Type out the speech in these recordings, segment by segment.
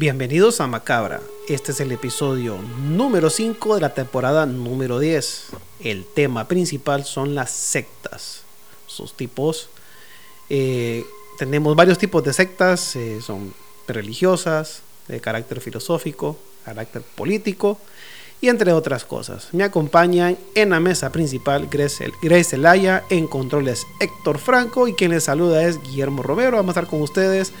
Bienvenidos a Macabra. Este es el episodio número 5 de la temporada número 10. El tema principal son las sectas. Sus tipos. Eh, tenemos varios tipos de sectas. eh, son religiosas, de carácter filosófico, carácter político y entre otras cosas. Me acompañan en la mesa principal Grace Grace Elaya, en controles Héctor Franco y quien les saluda es Guillermo Romero. Vamos a estar con ustedes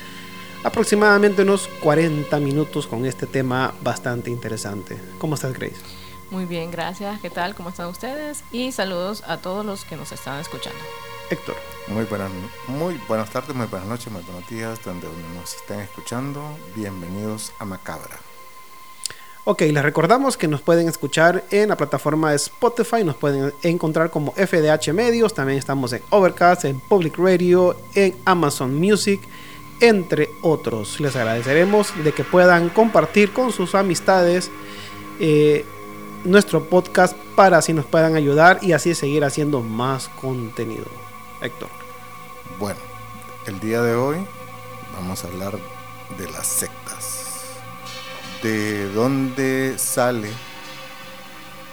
aproximadamente unos 40 minutos con este tema bastante interesante. ¿Cómo estás, Grace? Muy bien, gracias. ¿Qué tal? ¿Cómo están ustedes? Y saludos a todos los que nos están escuchando. Héctor. Muy buenas, muy buenas tardes, muy buenas noches, muy buenos días, donde nos estén escuchando. Bienvenidos a Macabra. Ok, les recordamos que nos pueden escuchar en la plataforma de Spotify, nos pueden encontrar como FDH Medios, también estamos en Overcast, en Public Radio, en Amazon Music, entre otros. Les agradeceremos de que puedan compartir con sus amistades eh, nuestro podcast para así nos puedan ayudar y así seguir haciendo más contenido. Héctor. Bueno, el día de hoy vamos a hablar de las sectas. ¿De dónde sale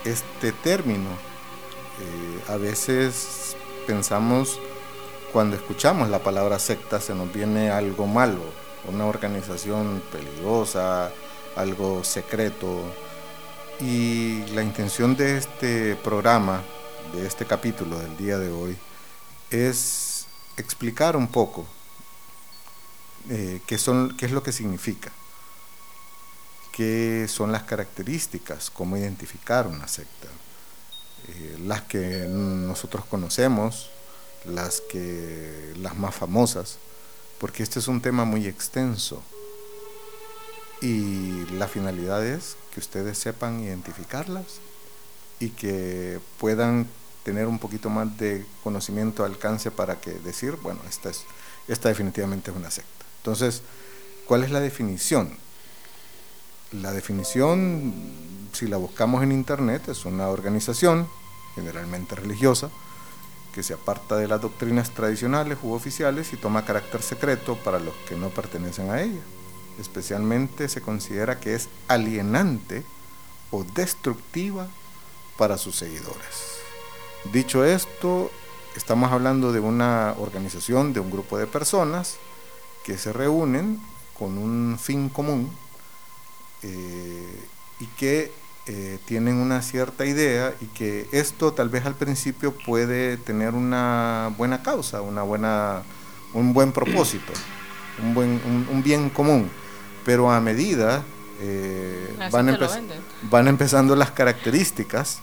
este término? Eh, a veces pensamos, cuando escuchamos la palabra secta, se nos viene algo malo, una organización peligrosa, algo secreto. Y la intención de este programa, de este capítulo del día de hoy, es explicar un poco eh, qué, es lo que significa, qué son las características, cómo identificar una secta, eh, las que nosotros conocemos, las, que, las más famosas, porque este es un tema muy extenso y la finalidad es que ustedes sepan identificarlas y que puedan tener un poquito más de conocimiento, alcance para que decir, bueno, esta, es, esta definitivamente es una secta. Entonces, ¿cuál es la definición? La definición, si la buscamos en internet, es una organización, generalmente religiosa, que se aparta de las doctrinas tradicionales u oficiales y toma carácter secreto para los que no pertenecen a ella. Especialmente se considera que es alienante o destructiva para sus seguidores. Dicho esto, estamos hablando de una organización, de un grupo de personas que se reúnen con un fin común eh, y que eh, tienen una cierta idea y que esto tal vez al principio puede tener una buena causa, una buena, un buen propósito, un, buen, un, un bien común, pero a medida eh, van, empe van empezando las características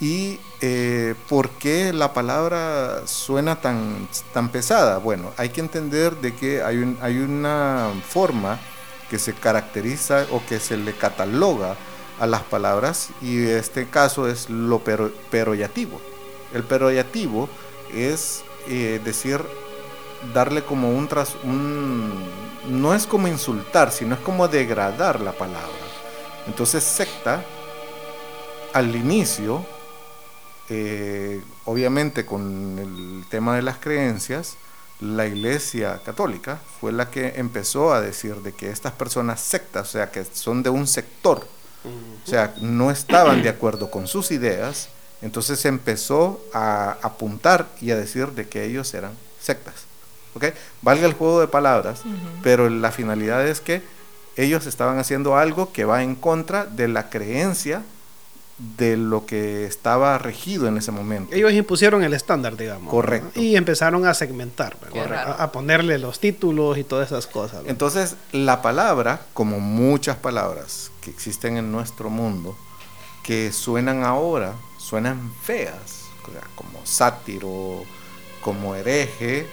¿Y eh, por qué la palabra suena tan, tan pesada? Bueno, hay que entender de que hay, un, hay una forma que se caracteriza o que se le cataloga a las palabras y este caso es lo pero, peroyativo. El peroyativo es eh, decir, darle como un, tras, un... No es como insultar, sino es como degradar la palabra. Entonces secta, al inicio, eh, obviamente con el tema de las creencias, la Iglesia Católica fue la que empezó a decir de que estas personas sectas, o sea, que son de un sector, o sea, no estaban de acuerdo con sus ideas, entonces se empezó a apuntar y a decir de que ellos eran sectas. ¿ok? Valga el juego de palabras, uh -huh. pero la finalidad es que ellos estaban haciendo algo que va en contra de la creencia de lo que estaba regido en ese momento. Ellos impusieron el estándar, digamos. Correcto. ¿no? Y empezaron a segmentar, a, a, ponerle los títulos y todas esas cosas. ¿no? Entonces, la palabra, como muchas palabras que existen en nuestro mundo, que suenan ahora, suenan feas, como sátiro, como hereje,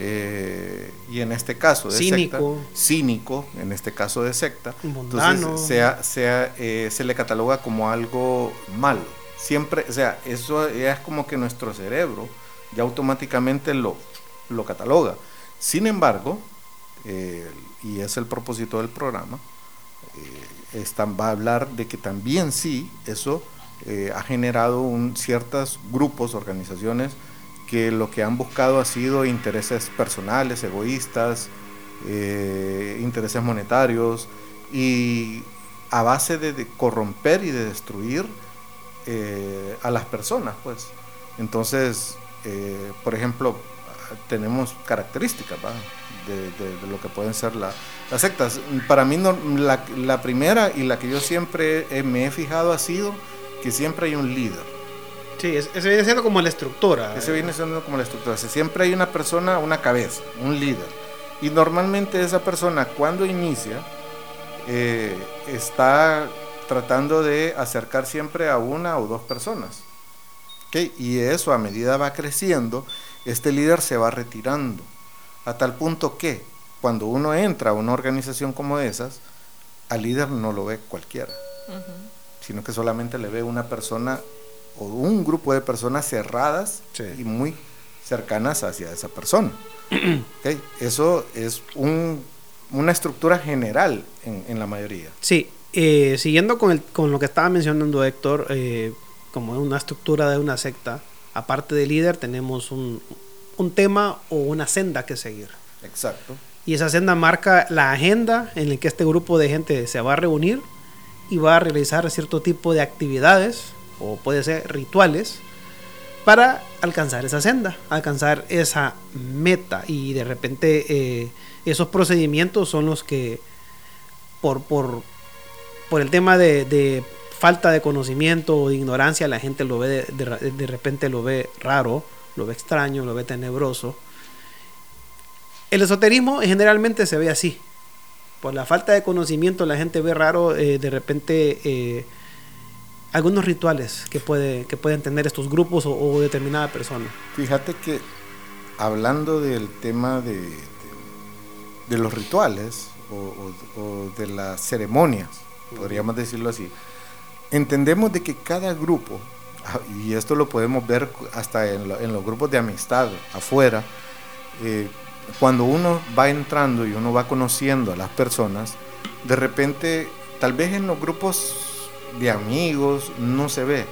eh, y en este caso de cínico. secta, cínico, en este caso de secta, entonces sea, sea, eh, se le cataloga como algo malo. Siempre, o sea, eso ya es como que nuestro cerebro ya automáticamente lo, lo cataloga. Sin embargo, eh, y es el propósito del programa, eh, va a hablar de que también sí, eso eh, ha generado un, ciertos grupos, organizaciones, que lo que han buscado ha sido intereses personales, egoístas, eh, intereses monetarios, y a base de, corromper y de destruir eh, a las personas, pues. Entonces, por ejemplo, tenemos características de, lo que pueden ser las sectas. Para mí la, primera y la que yo siempre me he fijado ha sido que siempre hay un líder. Sí, ese viene siendo como la estructura. Ese viene siendo como la estructura. Siempre hay una persona, una cabeza, un líder. Y normalmente esa persona cuando inicia eh, está tratando de acercar siempre a una o dos personas. Y eso a medida va creciendo, este líder se va retirando. A tal punto que cuando uno entra a una organización como esas, al líder no lo ve cualquiera, sino que solamente le ve una persona o un grupo de personas cerradas y muy cercanas hacia esa persona. Eso es una estructura general en, la mayoría. Sí, eh, siguiendo con, el, con, lo que estaba mencionando Héctor, eh, como una estructura de una secta, aparte del líder tenemos un, un tema o una senda que seguir. Exacto. Y esa senda marca la agenda en la que este grupo de gente se va a reunir y va a realizar cierto tipo de actividades o puede ser rituales para alcanzar esa senda, alcanzar esa meta y de repente eh, esos procedimientos son los que por, por, por el tema de, falta de conocimiento o de ignorancia la gente lo ve de, de, repente lo ve raro, lo ve extraño, lo ve tenebroso. El esoterismo generalmente se ve así. Por la falta de conocimiento la gente ve raro eh, de repente eh, algunos rituales que, puede, que pueden tener estos grupos o, determinada persona. Fíjate que hablando del tema de, de, los rituales o, de las ceremonias, podríamos decirlo así, entendemos de que cada grupo, y esto lo podemos ver hasta en, los grupos de amistad afuera, eh, cuando uno va entrando y uno va conociendo a las personas, de repente, tal vez en los grupos de amigos, no se ve.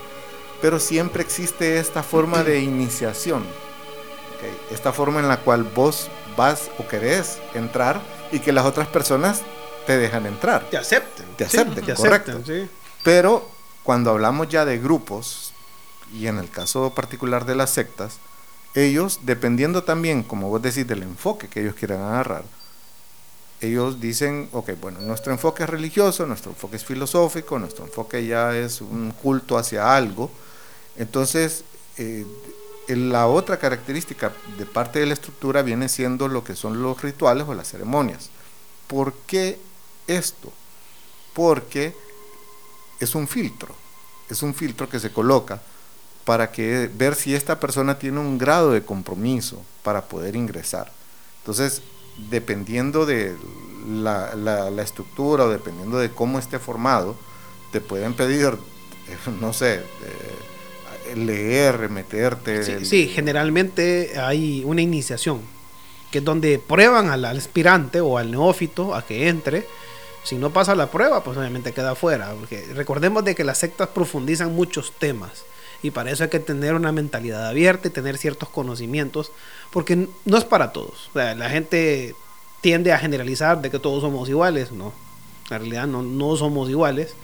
Pero siempre existe esta forma de iniciación, esta forma en la cual vos vas o querés entrar y que las otras personas te dejan entrar. Te acepten. Te acepten, correcto. Pero cuando hablamos ya de grupos, y en el caso particular de las sectas, ellos, dependiendo también, como vos decís, del enfoque que ellos quieran agarrar, ellos dicen, ok, bueno, nuestro enfoque es religioso, nuestro enfoque es filosófico, nuestro enfoque ya es un culto hacia algo. Entonces, eh, la otra característica de parte de la estructura viene siendo lo que son los rituales o las ceremonias. ¿Por qué esto? Porque es un filtro, es un filtro que se coloca para que ver si esta persona tiene un grado de compromiso para poder ingresar. Entonces, dependiendo de la, la, estructura o dependiendo de cómo esté formado, te pueden pedir, eh, no sé, eh, leer, meterte. Sí, generalmente hay una iniciación, que es donde prueban al, aspirante o al neófito a que entre. Si no pasa la prueba, pues obviamente queda fuera. Porque recordemos de que las sectas profundizan muchos temas. Y para eso hay que tener una mentalidad abierta y tener ciertos conocimientos porque no es para todos. la gente tiende a generalizar de que todos somos iguales, no. En realidad no, no somos iguales.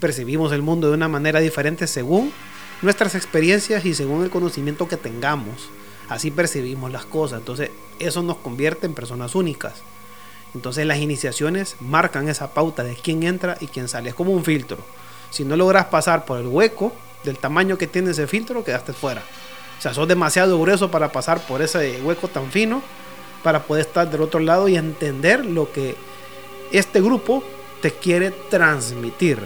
Percibimos el mundo de una manera diferente según nuestras experiencias y según el conocimiento que tengamos. Así percibimos las cosas. Entonces eso nos convierte en personas únicas. Entonces las iniciaciones marcan esa pauta de quién entra y quién sale. Es como un filtro. Si no logras pasar por el hueco del tamaño que tiene ese filtro, quedaste fuera. O sea, sos demasiado grueso para pasar por ese hueco tan fino para poder estar del otro lado y entender lo que este grupo te quiere transmitir.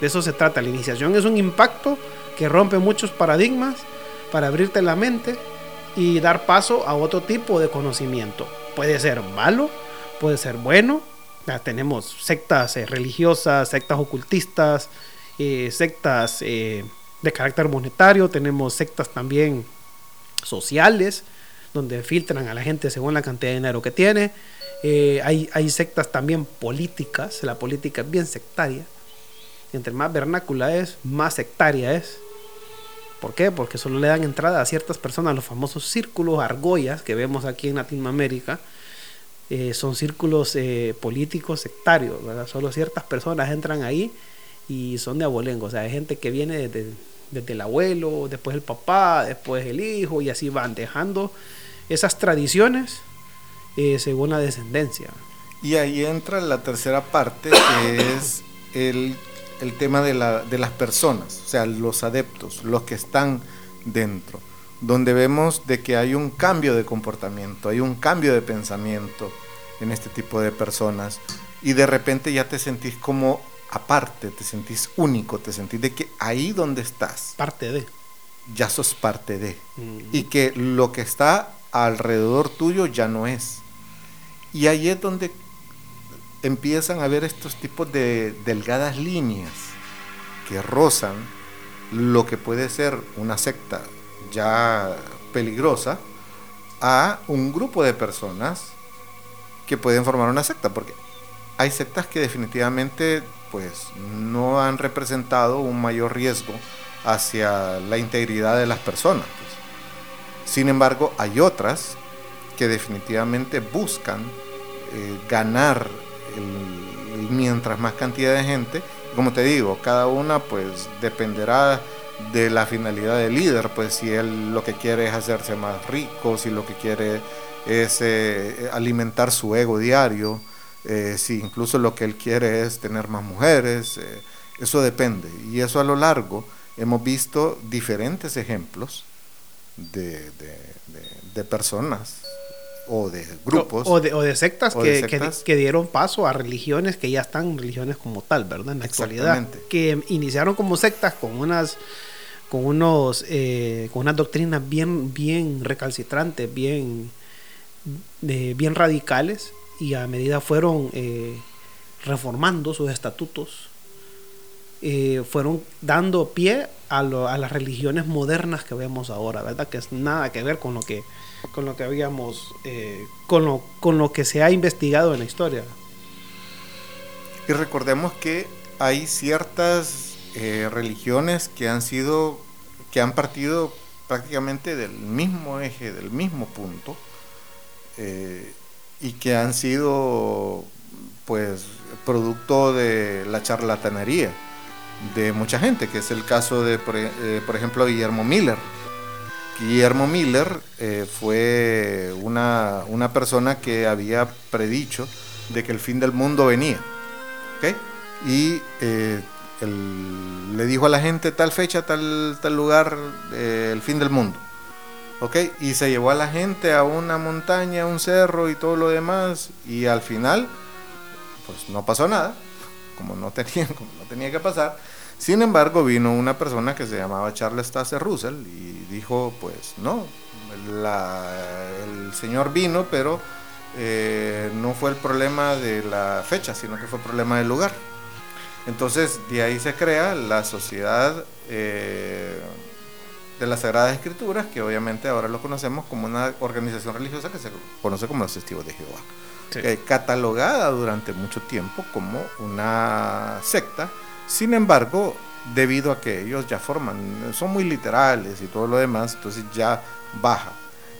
De eso se trata. La iniciación es un impacto que rompe muchos paradigmas para abrirte la mente y dar paso a otro tipo de conocimiento. Puede ser malo, puede ser bueno. Ya tenemos sectas eh, religiosas, sectas ocultistas, eh, sectas eh, de carácter monetario, tenemos sectas también sociales, donde filtran a la gente según la cantidad de dinero que tiene. Eh, hay, hay sectas también políticas, la política es bien sectaria. Entre más vernácula es, más sectaria es. ¿Por qué? Porque solo le dan entrada a ciertas personas, los famosos círculos argollas que vemos aquí en Latinoamérica, son círculos políticos sectarios. Solo ciertas personas entran ahí y son de abolengo, o sea, hay gente que viene desde, desde el abuelo, después el papá, después el hijo y así van dejando esas tradiciones eh, según la descendencia. Y ahí entra la tercera parte, que es el, el tema de, la, de las personas, o sea, los adeptos, los que están dentro donde vemos de que hay un cambio de comportamiento, hay un cambio de pensamiento en este tipo de personas y de repente ya te sentís como aparte, te sentís único, te sentís de que ahí donde estás, Parte de. ya sos parte de Mm. y que lo que está alrededor tuyo ya no es. Y ahí es donde empiezan a ver estos tipos de delgadas líneas que rozan lo que puede ser una secta ya peligrosa a un grupo de personas que pueden formar una secta, porque hay sectas que definitivamente pues no han representado un mayor riesgo hacia la integridad de las personas. Sin embargo, hay otras que definitivamente buscan eh, ganar mientras más cantidad de gente. Como te digo, cada una pues dependerá de la finalidad del líder, pues si él lo que quiere es hacerse más rico, si lo que quiere es eh, alimentar su ego diario, eh, si incluso lo que él quiere es tener más mujeres, eh, eso depende. Y eso a lo largo hemos visto diferentes ejemplos de, de- de- de personas o de grupos. O, o de, o de sectas, O que, de que- sectas. que dieron paso a religiones que ya están religiones como tal, ¿verdad? En la actualidad. Que iniciaron como sectas con unas con unos eh, con unas doctrinas bien bien recalcitrantes, bien de- bien radicales y a medida fueron eh, reformando sus estatutos eh, fueron dando pie a, lo- a las religiones modernas que vemos ahora, ¿verdad? Que es nada que ver con lo que con lo que habíamos eh, con lo con lo que se ha investigado en la historia. Y recordemos que hay ciertas eh, religiones que han sido, que han partido prácticamente del mismo eje, del mismo punto, y que han sido, pues, producto de la charlatanería de mucha gente, que es el caso de, por, eh, ejemplo, Guillermo Miller. Guillermo Miller eh, fue una, una persona que había predicho de que el fin del mundo venía. ¿ok? Y eh, le dijo a la gente tal fecha, tal, tal lugar, el fin del mundo. ¿Ok? Y se llevó a la gente a una montaña, a un cerro y todo lo demás. Y al final, pues no pasó nada, como no tenía, como no tenía que pasar. Sin embargo, vino una persona que se llamaba Charles Taze Russell y dijo, pues no, el señor vino, pero eh, no fue el problema de la fecha, sino que fue el problema del lugar. Entonces, de ahí se crea la sociedad eh, de las Sagradas Escrituras, que obviamente ahora lo conocemos como una organización religiosa que se conoce como los Testigos de Jehová. Eh, catalogada durante mucho tiempo como una secta. Sin embargo, debido a que ellos ya forman, son muy literales y todo lo demás, entonces ya baja.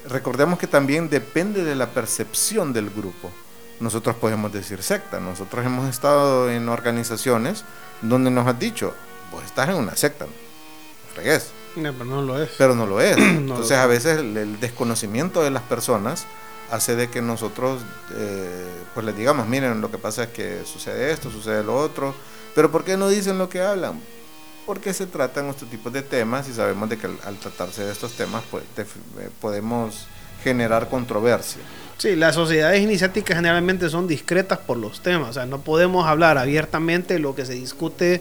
Recordemos que también depende de la percepción del grupo. Nosotros podemos decir secta. Nosotros hemos estado en organizaciones donde nos han dicho, vos estás en una secta, no fregues No, pero no lo es. pero no lo es. No Entonces lo a es. veces el, el desconocimiento de las personas hace de que nosotros eh, pues les digamos, miren, lo que pasa es que sucede esto, sucede lo otro, pero ¿por qué no dicen lo que hablan? Porque se tratan estos tipos de temas y sabemos de que al, al tratarse de estos temas pues eh, podemos generar controversia. Sí, las sociedades iniciáticas generalmente son discretas por los temas. O sea, no podemos hablar abiertamente lo que se discute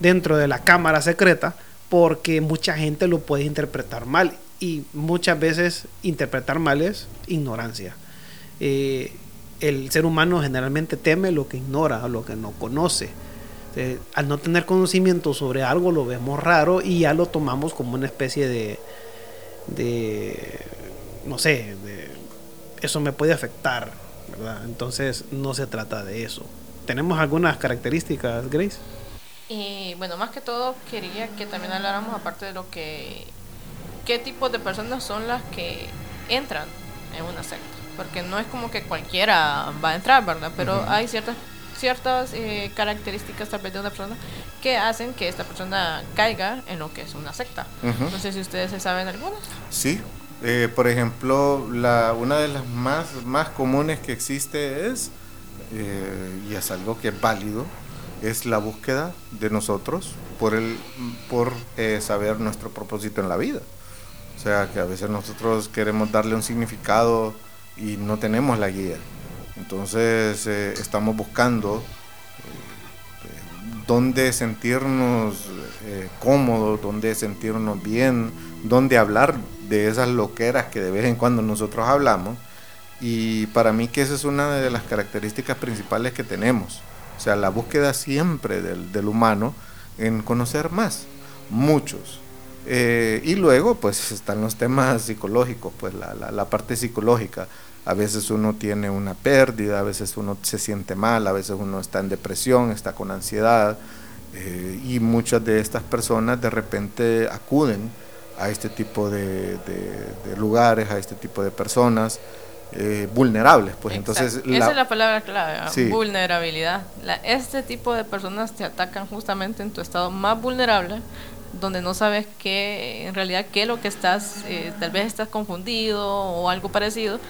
dentro de la cámara secreta porque mucha gente lo puede interpretar mal. Y muchas veces interpretar mal es ignorancia. Eh, el ser humano generalmente teme lo que ignora, lo que no conoce. Eh, al no tener conocimiento sobre algo lo vemos raro y ya lo tomamos como una especie de, de no sé, eso me puede afectar, ¿verdad? Entonces no se trata de eso. ¿Tenemos algunas características, Grace? Y bueno, más que todo quería que también habláramos aparte de lo que qué tipo de personas son las que entran en una secta. porque no es como que cualquiera va a entrar, ¿verdad? Pero hay ciertas ciertas eh, características tal vez de una persona que hacen que esta persona caiga en lo que es una secta. No sé si ustedes se saben algunas. Sí, eh, por ejemplo, la, una de las más, más comunes que existe es, eh, y es algo que es válido, es la búsqueda de nosotros por, el, por saber nuestro propósito en la vida. O sea, que a veces nosotros queremos darle un significado y no tenemos la guía. Entonces eh, estamos buscando eh, dónde sentirnos eh, cómodos, dónde sentirnos bien, dónde hablar de esas loqueras que de vez en cuando nosotros hablamos. Y para mí que esa es una de las características principales que tenemos. O sea, la búsqueda siempre del, humano en conocer más, muchos. y luego, pues están los temas psicológicos, pues la, la parte psicológica a veces uno tiene una pérdida, a veces uno se siente mal, a veces uno está en depresión, está con ansiedad eh, y muchas de estas personas de repente acuden a este tipo de, lugares, a este tipo de personas eh, vulnerables. Pues entonces esa es la palabra clave, vulnerabilidad. este tipo de personas te atacan justamente en tu estado más vulnerable donde no sabes qué, en realidad qué es lo que estás, eh, tal vez estás confundido o algo parecido,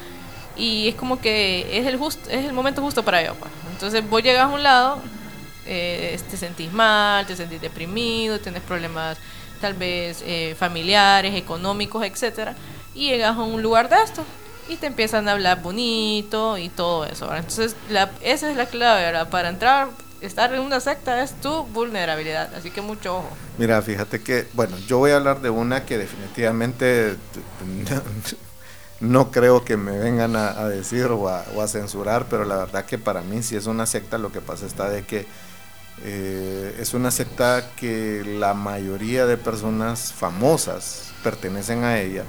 y es como que es el justo, es el momento justo para ello. Pues. Entonces vos llegas a un lado, eh, te sentís mal, te sentís deprimido, tienes problemas tal vez eh, familiares, económicos, etcétera, y llegas a un lugar de esto y te empiezan a hablar bonito y todo eso. Entonces la, esa es la clave para entrar. Estar en una secta es tu vulnerabilidad, así que mucho ojo. Mira, fíjate que, bueno, yo voy a hablar de una que definitivamente no creo que me vengan a, decir o a, censurar, pero la verdad que para mí si es una secta, lo que pasa está de que eh, es una secta que la mayoría de personas famosas pertenecen a ella,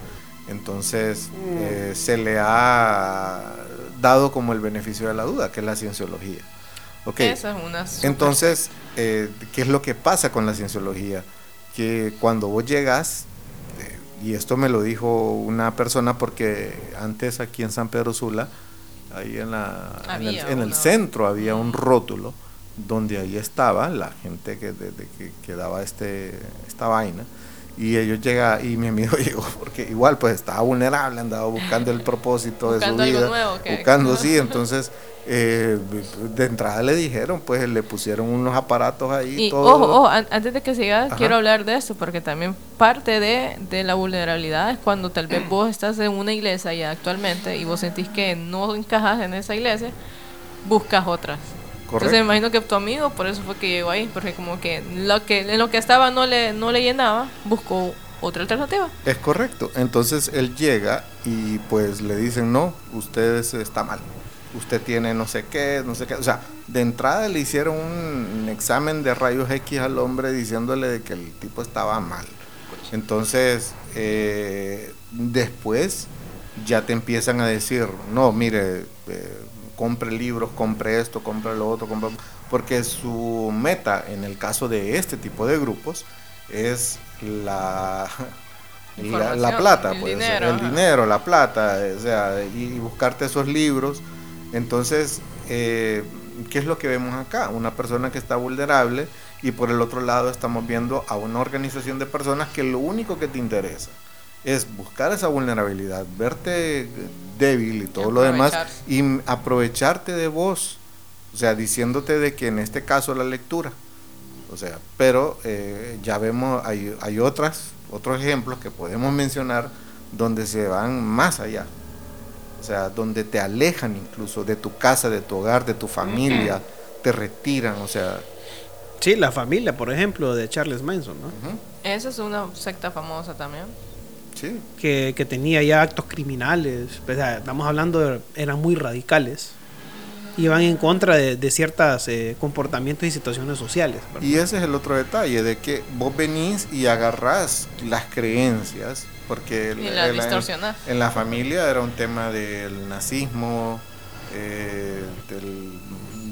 entonces mm. eh, se le ha dado como el beneficio de la duda, que es la cienciología. Okay. Esa es una entonces, eh, ¿qué es lo que pasa con la cienciología? Que cuando vos llegas, y esto me lo dijo una persona porque antes aquí en San Pedro Sula, ahí en, la, en, el, centro había un rótulo donde ahí estaba la gente que, que, daba este, esta vaina. Y ellos llegan, y mi amigo llegó, porque igual pues estaba vulnerable, andaba buscando el propósito de su vida. buscando, sí, entonces eh, de entrada le dijeron, pues le pusieron unos aparatos ahí. Y ojo, antes de que sigas, quiero hablar de eso, porque también parte de, de, la vulnerabilidad es cuando tal vez vos estás en una iglesia ya actualmente y vos sentís que no encajas en esa iglesia, buscas otras. Entonces me imagino que tu amigo por eso fue que llegó ahí, porque como que lo que en lo que estaba no le, no le llenaba, buscó otra alternativa. Es correcto. Entonces él llega y pues le dicen, no, ustedes está mal usted tiene no sé qué, no sé qué. O sea, de entrada le hicieron un examen de rayos X al hombre diciéndole de que el tipo estaba mal. Entonces, eh, después ya te empiezan a decir, no, mire, eh, compre libros, compre esto, compre lo otro, compre... porque su meta en el caso de este tipo de grupos es la, la, plata, el, pues, dinero, el dinero, la plata, o sea, y buscarte esos libros entonces, eh, ¿qué es lo que vemos acá? Una persona que está vulnerable y por el otro lado estamos viendo a una organización de personas que lo único que te interesa es buscar esa vulnerabilidad, verte débil y todo lo demás y aprovecharte de vos, o sea, diciéndote de que en este caso la lectura, o sea, pero eh, ya vemos, hay, hay otras, otros ejemplos que podemos mencionar donde se van más allá, o sea, donde te alejan incluso de tu casa, de tu hogar, de tu familia, te retiran, o sea... Sí, la familia, por ejemplo, de Charles Manson, ¿no? Esa es una secta famosa también. Sí. Que, que tenía ya actos criminales, o sea, estamos hablando, de, eran muy radicales. Iban en contra de, de ciertos eh, comportamientos y situaciones sociales. Y ese es el otro detalle, de que vos venís y agarrás las creencias porque en, la familia era un tema del nazismo, eh,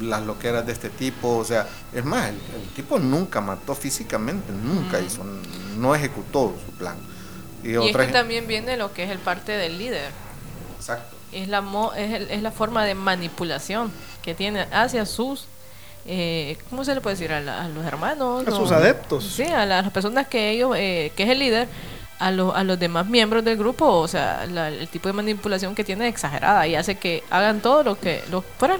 las loqueras de este tipo, o sea, es más, el, tipo nunca mató físicamente, nunca hizo, no ejecutó su plan. Y, y es que también viene lo que es el parte del líder. Exacto. es la, es, la forma de manipulación que tiene hacia sus eh, ¿cómo se le puede decir? A, los hermanos. A sus adeptos. Sí, a las personas que ellos, eh, que es el líder, a, a los demás miembros del grupo, o sea, el tipo de manipulación que tiene es exagerada y hace que hagan todo lo que lo por él.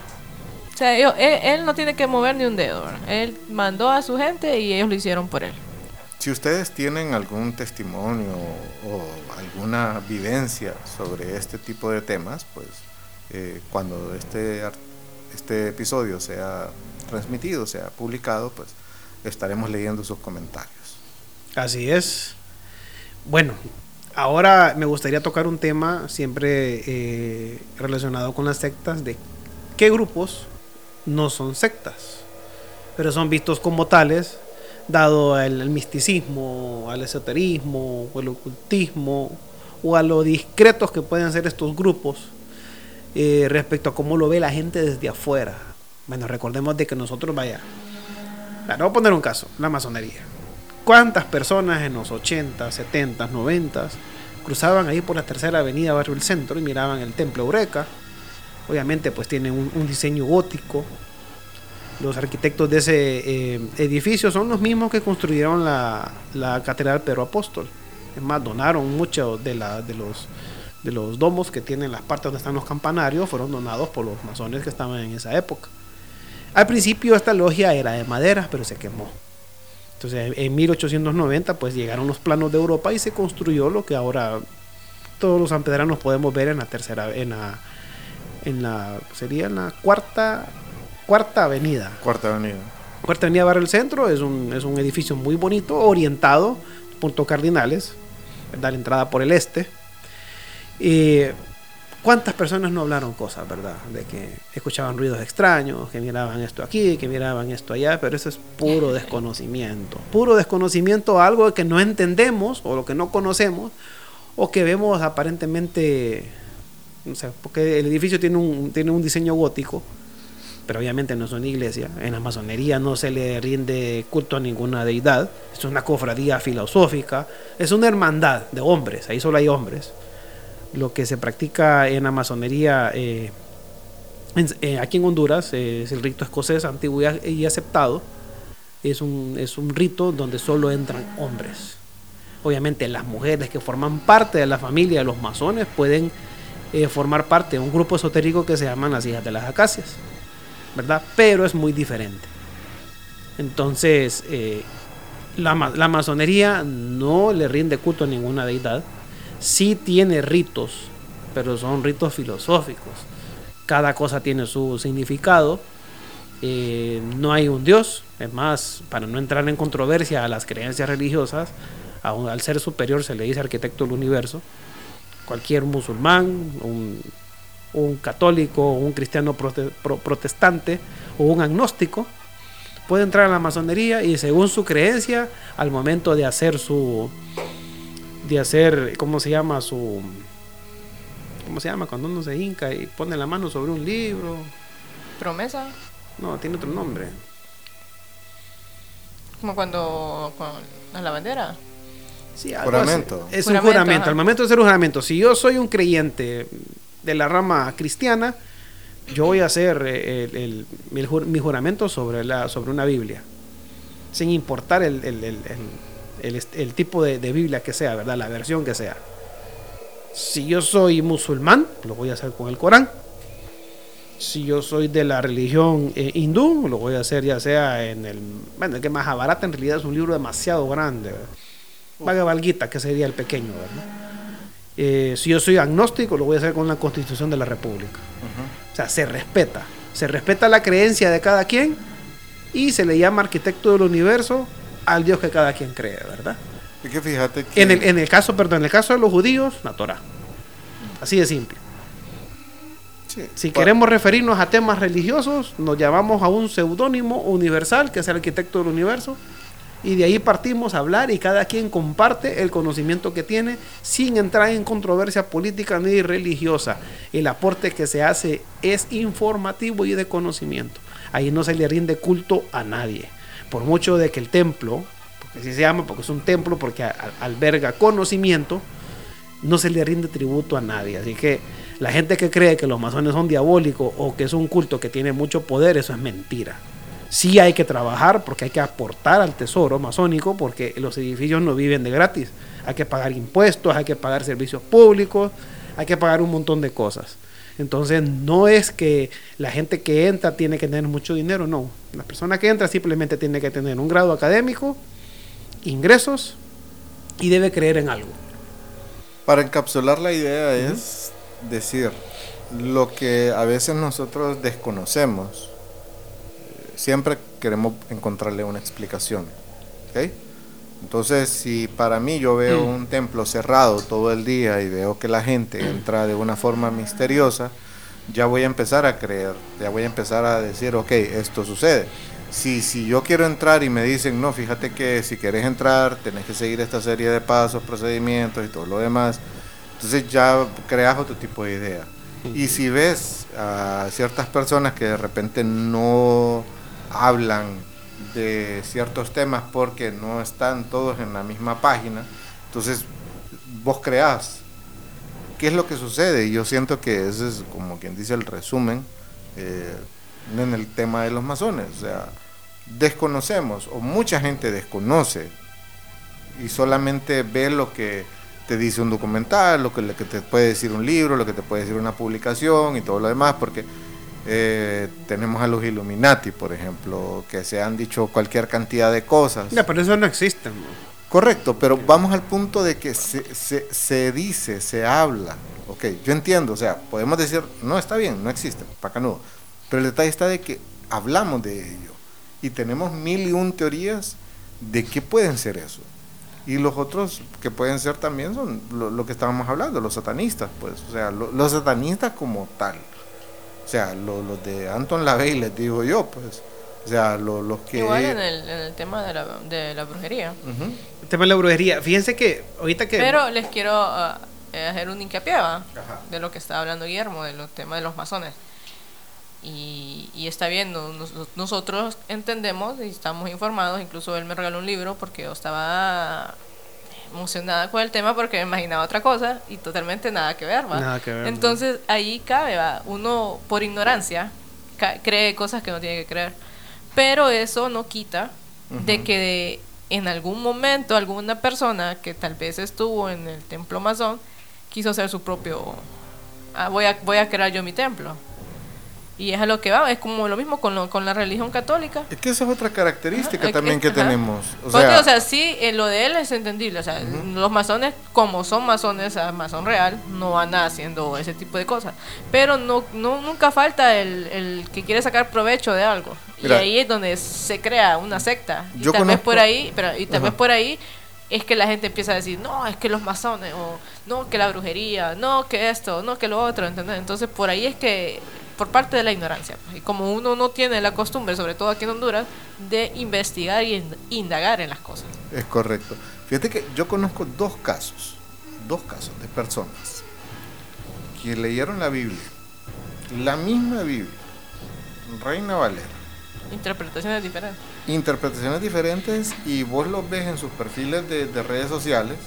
O sea, él, no tiene que mover ni un dedo. Él mandó a su gente y ellos lo hicieron por él. Si ustedes tienen algún testimonio o alguna vivencia sobre este tipo de temas, pues eh, cuando este, este episodio sea transmitido, sea publicado, pues estaremos leyendo sus comentarios. Así es. Bueno, ahora me gustaría tocar un tema siempre eh, relacionado con las sectas de qué grupos no son sectas, pero son vistos como tales, dado el, misticismo, al esoterismo, o el ocultismo, o a lo discretos que pueden ser estos grupos eh, respecto a cómo lo ve la gente desde afuera. Bueno, recordemos de que nosotros, vaya, vamos a poner un caso, la masonería. ¿Cuántas personas en los 80, 70, 90 cruzaban ahí por la tercera avenida Barrio del Centro y miraban el templo Eureka? Obviamente pues tiene un, diseño gótico. Los arquitectos de ese eh, edificio son los mismos que construyeron la, la Catedral Pedro Apóstol. Es más, donaron muchos de, la, de, los, de los domos que tienen las partes donde están los campanarios, fueron donados por los masones que estaban en esa época. Al principio esta logia era de madera, pero se quemó. Entonces en 1890 pues llegaron los planos de Europa y se construyó lo que ahora todos los sanpedranos podemos ver en la tercera en la en la sería en la cuarta cuarta avenida. Cuarta avenida. Cuarta avenida Barrio del Centro es un, es un edificio muy bonito, orientado, puntos cardinales, da la entrada por el este. Y ¿Cuántas personas no hablaron cosas, verdad? De que escuchaban ruidos extraños, que miraban esto aquí, que miraban esto allá, pero eso es puro desconocimiento. Puro desconocimiento, algo que no entendemos o lo que no conocemos o que vemos aparentemente, no sé, porque el edificio tiene un, tiene un diseño gótico, pero obviamente no una iglesia. En la masonería no se le rinde culto a ninguna deidad. Es una cofradía filosófica, es una hermandad de hombres, ahí solo hay hombres lo que se practica en la masonería eh, eh, aquí en Honduras eh, es el rito escocés antiguo y aceptado. Es un, es un rito donde solo entran hombres. Obviamente las mujeres que forman parte de la familia de los masones pueden formar parte de un grupo esotérico que se llaman las hijas de las acacias, ¿verdad? Pero es muy diferente. Entonces, la, la masonería no le rinde culto a ninguna deidad sí tiene ritos, pero son ritos filosóficos. Cada cosa tiene su significado. Eh, no hay un Dios. Es más, para no entrar en controversia a las creencias religiosas, al ser superior se le dice arquitecto del universo. Cualquier musulmán, un, un católico, un cristiano protestante o un agnóstico puede entrar a la masonería y según su creencia, al momento de hacer su, de hacer, ¿cómo se llama? Su. ¿Cómo se llama? Cuando uno se hinca y pone la mano sobre un libro. ¿Promesa? No, tiene otro nombre. Como cuando. con la bandera. Sí, juramento. Es un juramento. Al momento de hacer un juramento, si yo soy un creyente de la rama cristiana, yo voy a hacer eh, el, mi juramento sobre, la, sobre una Biblia. Sin importar el tipo de, Biblia que sea, ¿verdad? La versión que sea. Si yo soy musulmán, lo voy a hacer con el Corán. Si yo soy de la religión eh, hindú, lo voy a hacer ya sea en el... Bueno, el que más abarata en realidad es un libro demasiado grande. Bhagavad Gita, que sería el pequeño, ¿verdad? Eh, si yo soy agnóstico, lo voy a hacer con la Constitución de la República. O sea, se respeta. Se respeta la creencia de cada quien y se le llama arquitecto del universo al Dios que cada quien cree, ¿verdad? Y que fíjate que... En el, en el caso, perdón, en el caso de los judíos, la Torah. Así de simple. si queremos referirnos a temas religiosos, nos llamamos a un seudónimo universal, que es el arquitecto del universo, y de ahí partimos a hablar y cada quien comparte el conocimiento que tiene sin entrar en controversia política ni religiosa. El aporte que se hace es informativo y de conocimiento. Ahí no se le rinde culto a nadie por mucho de que el templo, porque así se llama, porque es un templo, porque alberga conocimiento, no se le rinde tributo a nadie. Así que La gente que cree que los masones son diabólicos o que es un culto que tiene mucho poder, eso es mentira. Sí hay que trabajar porque hay que aportar al tesoro masónico porque los edificios no viven de gratis. Hay que pagar impuestos, hay que pagar servicios públicos, hay que pagar un montón de cosas. Entonces no es que la gente que entra tiene que tener mucho dinero, no. La persona que entra simplemente tiene que tener un grado académico, ingresos y debe creer en algo. Para encapsular la idea es decir, lo que a veces nosotros desconocemos, siempre queremos encontrarle una explicación. Entonces, si para mí yo veo mm. un templo cerrado todo el día y veo que la gente entra de una forma misteriosa, ya voy a empezar a creer, ya voy a empezar a decir, ok, esto sucede. Si, si yo quiero entrar y me dicen, no, fíjate que si quieres entrar, tenés que seguir esta serie de pasos, procedimientos y todo lo demás, entonces ya creas otro tipo de idea. Y si ves a ciertas personas que de repente no hablan de ciertos temas porque no están todos en la misma página. Entonces, vos creás. ¿Qué es lo que sucede? Y yo siento que ese es como quien dice el resumen eh, en el tema de los masones. O sea, desconocemos, o mucha gente desconoce, y solamente ve lo que te dice un documental, lo que, lo que te puede decir un libro, lo que te puede decir una publicación y todo lo demás, porque eh, tenemos a los Illuminati, por ejemplo, que se han dicho cualquier cantidad de cosas. Ya, pero eso no existe. Correcto, pero vamos al punto de que se, se, se, dice, se habla. Ok, yo entiendo, o sea, podemos decir, no, está bien, no existe, para no. Pero el detalle está de que hablamos de ello y tenemos mil y un teorías de qué pueden ser eso. Y los otros que pueden ser también son lo, que estábamos hablando, los satanistas, pues, o sea, los satanistas como tal. O sea, los de Anton LaVey, les digo yo, pues. O sea, los que... Igual en el, en el tema de la, de la brujería. El tema de la brujería. Fíjense que ahorita que... Pero les quiero uh, hacer un hincapié de lo que estaba hablando Guillermo, de los temas de los masones. Y, y está bien, nosotros entendemos y estamos informados, incluso él me regaló un libro porque yo estaba emocionada con el tema porque me imaginaba otra cosa y totalmente nada que ver, ¿va? Entonces ahí cabe, ¿va? Uno por ignorancia cree cosas que no tiene que creer. Pero eso no quita de que en algún momento alguna persona que tal vez estuvo en el templo masón quiso hacer su propio... Ah, voy, a, voy a crear yo mi templo. Y es a lo que va, es como lo mismo con, con la religión católica. Es que esa es otra característica también que tenemos. O sea, o sea, sí, eh, lo de él es entendible. O sea, los masones, como son masones, masón real, no van haciendo ese tipo de cosas. Pero no, no nunca falta el, el que quiere sacar provecho de algo. y ahí es donde se crea una secta. Y tal vez por ahí, pero, y tal vez por ahí es que la gente empieza a decir, no, es que los masones, o no, que la brujería, no, que esto, no, que lo otro, ¿entendés? Entonces por ahí es que por parte de la ignorancia. Y como uno no tiene la costumbre, sobre todo aquí en Honduras, de investigar y indagar en las cosas. Es correcto. Fíjate que yo conozco dos casos, dos casos de personas que leyeron la Biblia, la misma Biblia, Reina Valera. Interpretaciones diferentes. Interpretaciones diferentes y vos los ves en sus perfiles de, redes sociales,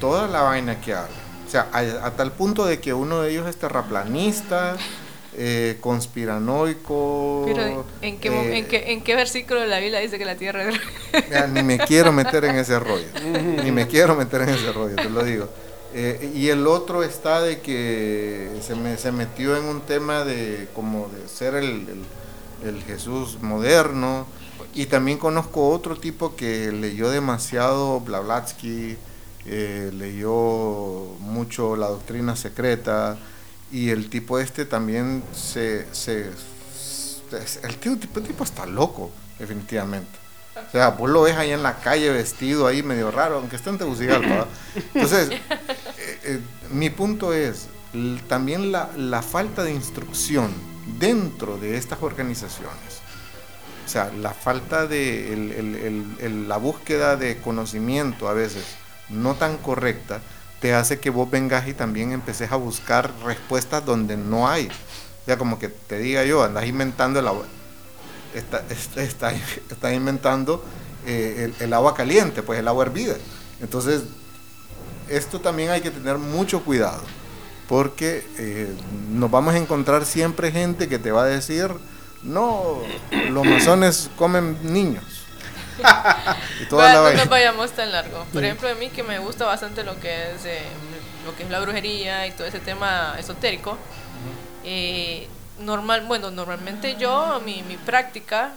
toda la vaina que hablan. O sea, a, a, tal punto de que uno de ellos es terraplanista, eh, conspiranoico. ¿en qué, ¿en, qué, ¿en qué, versículo de la Biblia dice que la tierra es.? ni me quiero meter en ese rollo. ni me quiero meter en ese rollo, te lo digo. Eh, y el otro está de que se, me, se metió en un tema de como de ser el, el, Jesús moderno. Y también conozco otro tipo que leyó demasiado Blavatsky, eh, leyó mucho la doctrina secreta, y el tipo este también se... se, el tipo, tipo está loco, definitivamente. O sea, vos lo ves ahí en la calle vestido ahí medio raro, aunque esté en Tegucigalpa. Entonces, eh, eh, mi punto es también la, la, falta de instrucción dentro de estas organizaciones. O sea, la falta de el, el, el, la búsqueda de conocimiento a veces no tan correcta te hace que vos vengas y también empeces a buscar respuestas donde no hay. O sea, como que te diga yo, andas inventando el agua, está, inventando eh, el, agua caliente, pues el agua hervida. Entonces, esto también hay que tener mucho cuidado, porque eh, nos vamos a encontrar siempre gente que te va a decir, no, los masones comen niños. y toda no nos vayamos tan largo. Por ejemplo, a mí que me gusta bastante lo que es eh, lo que es la brujería y todo ese tema esotérico. Eh, normal, bueno, normalmente yo mi, mi práctica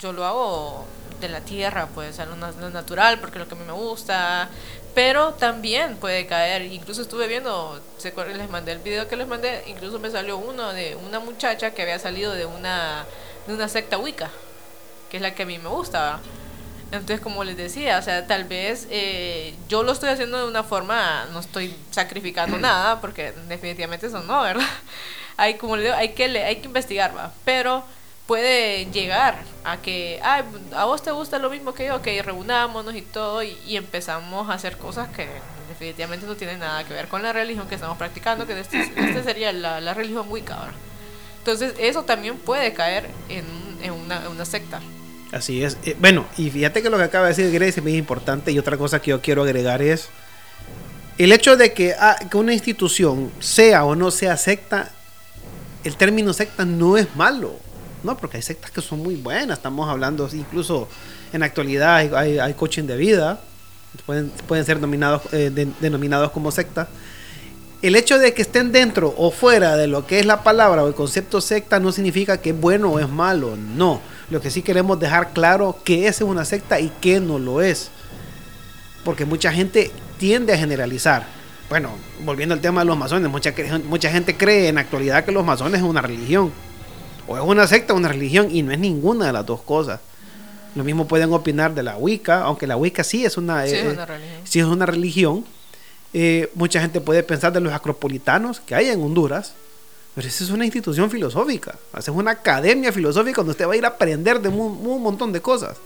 yo lo hago de la tierra, pues, a lo, natural, porque es lo que a mí me gusta, pero también puede caer, incluso estuve viendo, les mandé el video que les mandé, incluso me salió uno de una muchacha que había salido de una, de una secta Wicca, que es la que a mí me gusta, Entonces, como les decía, o sea, tal vez eh, yo lo estoy haciendo de una forma, no estoy sacrificando nada, porque definitivamente eso no, ¿verdad? Hay, como le digo, hay que, hay que investigar, va, pero puede llegar a que, Ay, a vos te gusta lo mismo que yo, que reunámonos y todo, y, empezamos a hacer cosas que definitivamente no tienen nada que ver con la religión que estamos practicando, que este, este sería la, la, religión Wicca. Entonces, eso también puede caer en, en, una, una, secta. Así es. Eh, bueno, y fíjate que lo que acaba de decir Grace es muy importante, y otra cosa que yo quiero agregar es el hecho de que, ah, que una institución sea o no sea secta, el término secta no es malo no, porque hay sectas que son muy buenas. Estamos hablando, incluso en la actualidad hay, hay, coaching de vida. Pueden, pueden ser eh, denominados como secta. El hecho de que estén dentro o fuera de lo que es la palabra o el concepto secta no significa que es bueno o es malo. No. Lo que sí queremos dejar claro que es una secta y que no lo es. Porque mucha gente tiende a generalizar. Bueno, volviendo al tema de los masones, mucha, mucha gente cree en la actualidad que los masones es una religión o es una secta o una religión y no es ninguna de las dos cosas. Lo mismo pueden opinar de la Wicca, aunque la Wicca sí es una, sí, es, eh, una religión. Sí es una religión. Eh, mucha gente puede pensar de los acropolitanos que hay en Honduras, pero esa es una institución filosófica, es una academia filosófica donde usted va a ir a aprender de un, montón de cosas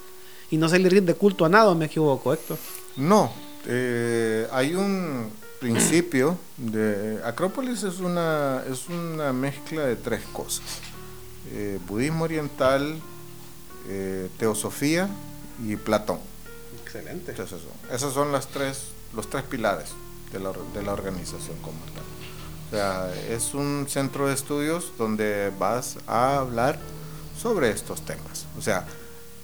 y no se le rinde culto a nada, me equivoco, Héctor. No, eh, hay un principio de Acrópolis es una es una mezcla de tres cosas eh, budismo oriental, eh, teosofía y Platón. Excelente. esos son las tres, los tres pilares de la, de la organización como tal. Sea, es un centro de estudios donde vas a hablar sobre estos temas. O sea,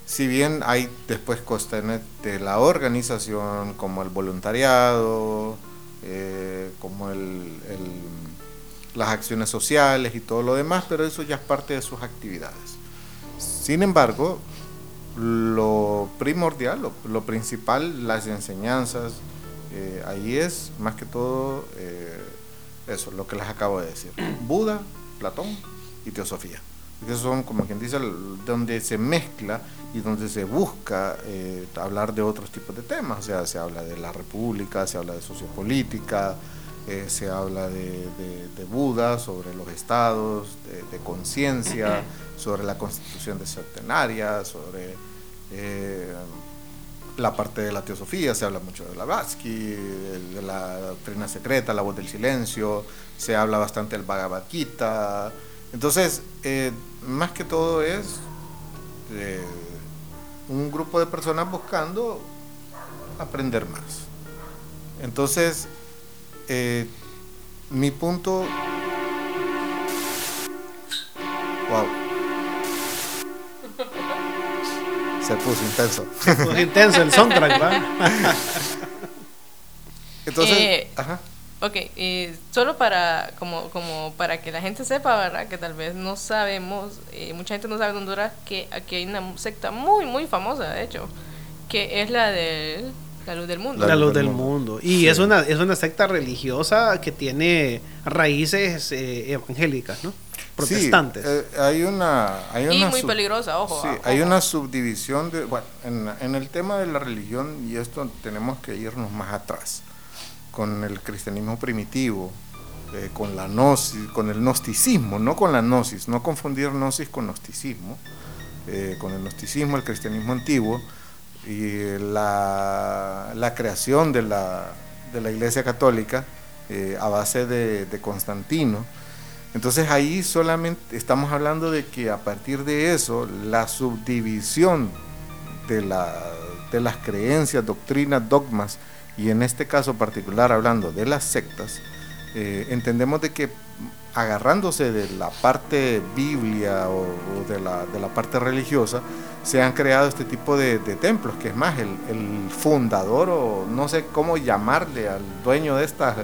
si bien hay después cuestiones de la organización como el voluntariado, eh, como el las acciones sociales y todo lo demás, pero eso ya es parte de sus actividades. Sin embargo, lo primordial, lo, principal, las enseñanzas, eh, ahí es más que todo eh, eso, lo que les acabo de decir. Buda, Platón y Teosofía. Que son, como quien dice, donde se mezcla y donde se busca eh, hablar de otros tipos de temas. O sea, se habla de la república, se habla de sociopolítica, eh, se habla de, Buda, sobre los estados, de, conciencia, sobre la constitución de centenaria, sobre eh, la parte de la teosofía, se habla mucho de Blavatsky, de, la doctrina secreta, la voz del silencio, se habla bastante del Bhagavad Gita. Entonces, eh, más que todo es un grupo de personas buscando aprender más. Entonces, eh, mi punto... Wow. Se puso intenso. Se puso intenso el soundtrack, ¿va? Entonces, eh, ajá. Ok, eh, solo para como, como para que la gente sepa, ¿verdad? Que tal vez no sabemos, eh, mucha gente no sabe en Honduras que aquí hay una secta muy, muy famosa, de hecho, que es la del la luz del mundo. La, luz del mundo. Y es, una, es una secta religiosa que tiene raíces eh, evangélicas, ¿no? Protestantes. Sí, eh, hay una... Hay y muy peligrosa, ojo. Sí, hay una subdivisión de... Bueno, en, en el tema de la religión, y esto tenemos que irnos más atrás, con el cristianismo primitivo, eh, con la gnosis, con el gnosticismo, no con la gnosis, no confundir gnosis con gnosticismo, con el gnosticismo, el cristianismo antiguo, y la, la creación de la, de la, Iglesia Católica eh, a base de, de, Constantino. Entonces ahí solamente estamos hablando de que a partir de eso la subdivisión de, la, de las creencias, doctrinas, dogmas, y en este caso particular hablando de las sectas, eh, entendemos de que agarrándose de la parte biblia o, de, la, de, la, parte religiosa, se han creado este tipo de, templos, que es más, el, fundador o no sé cómo llamarle al dueño de esta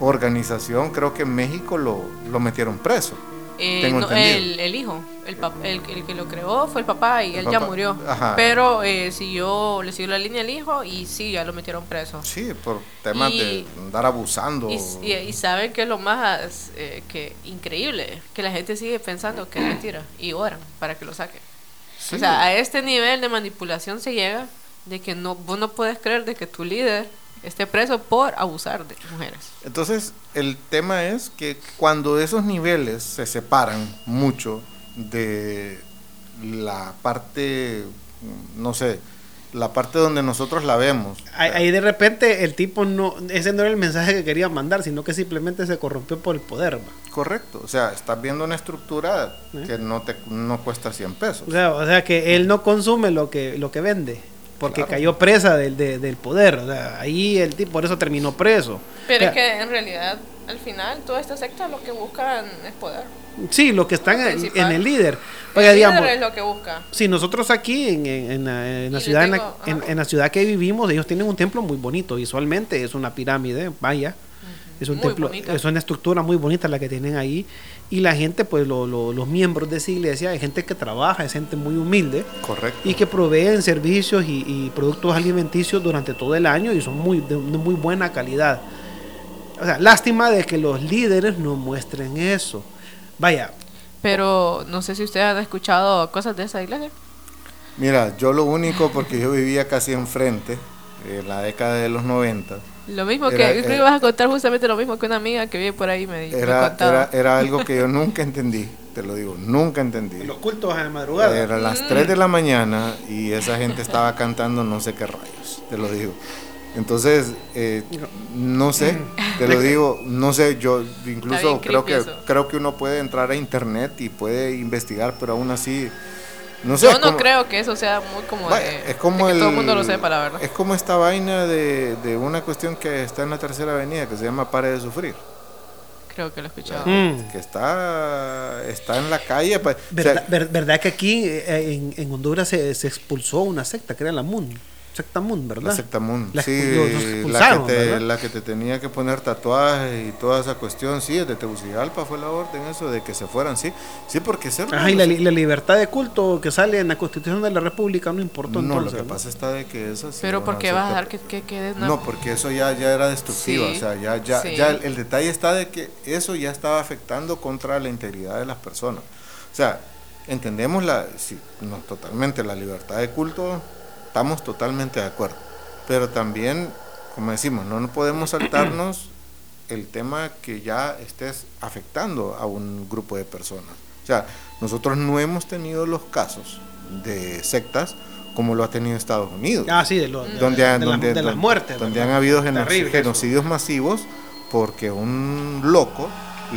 organización, creo que en México lo, lo metieron preso. Eh, el, hijo, el, el, que lo creó fue el papá y él ya murió. Pero eh, siguió, le siguió la línea el hijo y sí, ya lo metieron preso. Sí, por temas de andar abusando. Y, y, saben que es lo más eh, que increíble, que la gente sigue pensando que es mentira y oran para que lo saquen. O sea, a este nivel de manipulación se llega de que no, vos no puedes creer de que tu líder esté preso por abusar de mujeres. Entonces, el tema es que cuando esos niveles se separan mucho de la parte, no sé, la parte donde nosotros la vemos. Ahí, de repente el tipo no, ese no era el mensaje que quería mandar, sino que simplemente se corrompió por el poder. Correcto, o sea, estás viendo una estructura ¿Eh? que no te no cuesta 100 pesos. O sea, o sea que él no consume lo que, lo que vende porque cayó presa del, del poder. O sea, ahí el tipo por eso terminó preso. Pero es que en realidad, al final, toda esta secta lo que buscan es poder. Sí, lo que están en, el líder. el líder es lo que busca. Sí, nosotros aquí en, en la ciudad en, la, ciudad que vivimos, ellos tienen un templo muy bonito visualmente, es una pirámide, vaya. Es un templo, es una estructura muy bonita la que tienen ahí. Y la gente, pues los miembros de esa iglesia, hay gente que trabaja, es gente muy humilde. Correcto. Y que proveen servicios y, productos alimenticios durante todo el año y son muy, de, muy buena calidad. O sea, lástima de que los líderes no muestren eso. Vaya. Pero no sé si usted ha escuchado cosas de esa iglesia. Mira, yo lo único, porque yo vivía casi enfrente, en la década de los 90 lo mismo que, creo ibas a contar justamente lo mismo que una amiga que vive por ahí me, dijo. era, era, algo que yo nunca entendí, te lo digo, nunca entendí. Los cultos a la madrugada. Era las 3 mm. de la mañana y esa gente estaba cantando no sé qué rayos, te lo digo. Entonces, eh, no sé, te lo digo, no sé, yo incluso creo que, creo que uno puede entrar a internet y puede investigar, pero aún así yo no creo que eso sea muy como de, es como que todo el mundo lo sepa, la verdad. Es como esta vaina de, de, una cuestión que está en la tercera avenida que se llama Pare de Sufrir. Creo que lo he escuchado. Mm. Que está, está en la calle. Pues, ¿Verdad, que aquí eh, en, en Honduras se, se, expulsó una secta que era la MUN? Sectamun, ¿verdad? La Sectamun, la, sí, la, que te, la que te tenía que poner tatuajes y toda esa cuestión, sí, de Tegucigalpa fue la orden eso de que se fueran, sí, sí, porque ser... Ajá, y la, libertad de culto que sale en la Constitución de la República no importó No, lo que pasa está de que eso Pero ¿por qué vas a dejar que, que quede? No. porque eso ya, ya era destructivo, o sea, ya, ya, ya el, el detalle está de que eso ya estaba afectando contra la integridad de las personas. O sea, entendemos la, sí, no, totalmente la libertad de culto estamos totalmente de acuerdo. Pero también, como decimos, no podemos saltarnos el tema que ya estés afectando a un grupo de personas. O sea, nosotros no hemos tenido los casos de sectas como lo ha tenido Estados Unidos. Ah, sí, de, donde, de, las muertes. Donde han habido genocidios masivos porque un loco